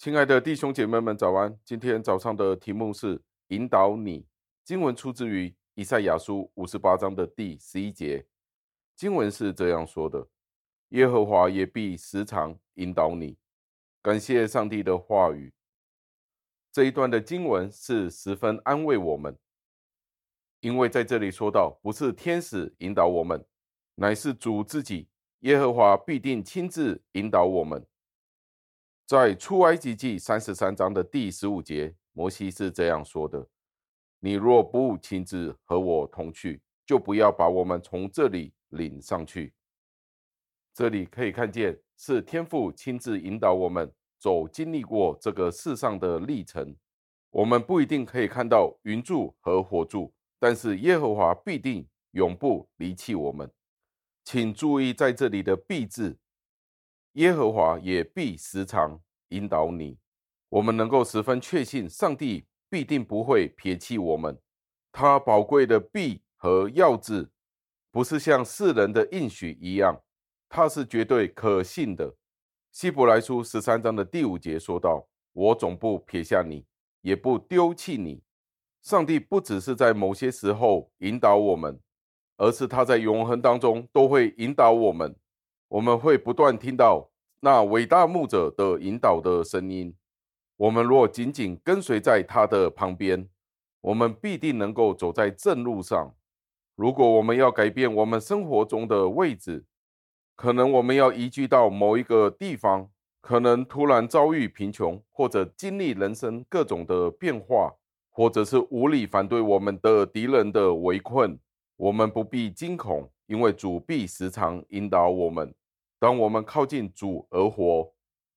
亲爱的弟兄姐妹们，早安！今天早上的题目是引导你。经文出自于以赛亚书五十八章的第十一节。经文是这样说的：“耶和华也必时常引导你。”感谢上帝的话语。这一段的经文是十分安慰我们，因为在这里说到，不是天使引导我们，乃是主自己。耶和华必定亲自引导我们。在出埃及记三十三章的第十五节，摩西是这样说的：“你若不亲自和我同去，就不要把我们从这里领上去。”这里可以看见，是天父亲自引导我们走经历过这个世上的历程。我们不一定可以看到云柱和火柱，但是耶和华必定永不离弃我们。请注意在这里的“必”字。耶和华也必时常引导你，我们能够十分确信，上帝必定不会撇弃我们。他宝贵的“必”和“要”字，不是像世人的应许一样，它是绝对可信的。希伯来书十三章的第五节说道：“我总不撇下你，也不丢弃你。”上帝不只是在某些时候引导我们，而是他在永恒当中都会引导我们。我们会不断听到那伟大牧者的引导的声音。我们若紧紧跟随在他的旁边，我们必定能够走在正路上。如果我们要改变我们生活中的位置，可能我们要移居到某一个地方，可能突然遭遇贫穷，或者经历人生各种的变化，或者是无力反对我们的敌人的围困，我们不必惊恐，因为主必时常引导我们。当我们靠近主而活，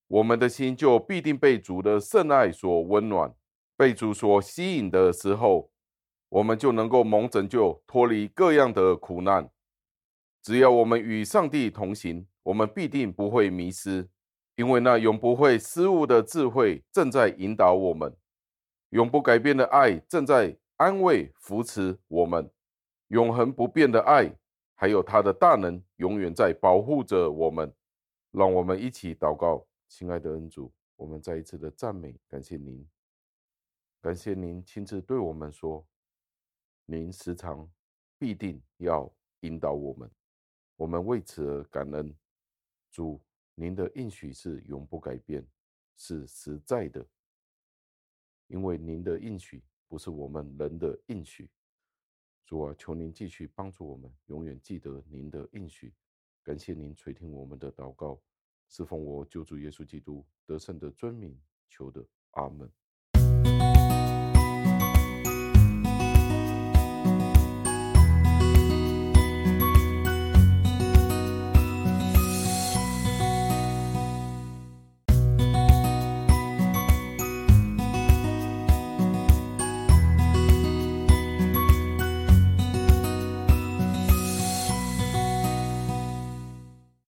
我们的心就必定被主的圣爱所温暖，被主所吸引的时候，我们就能够蒙拯救，脱离各样的苦难。只要我们与上帝同行，我们必定不会迷失，因为那永不会失误的智慧正在引导我们，永不改变的爱正在安慰扶持我们，永恒不变的爱。还有他的大能永远在保护着我们，让我们一起祷告，亲爱的恩主，我们再一次的赞美，感谢您，感谢您亲自对我们说，您时常必定要引导我们，我们为此而感恩。主，您的应许是永不改变，是实在的，因为您的应许不是我们人的应许。主啊，求您继续帮助我们，永远记得您的应许。感谢您垂听我们的祷告，是奉我救主耶稣基督得胜的尊名求的，阿门。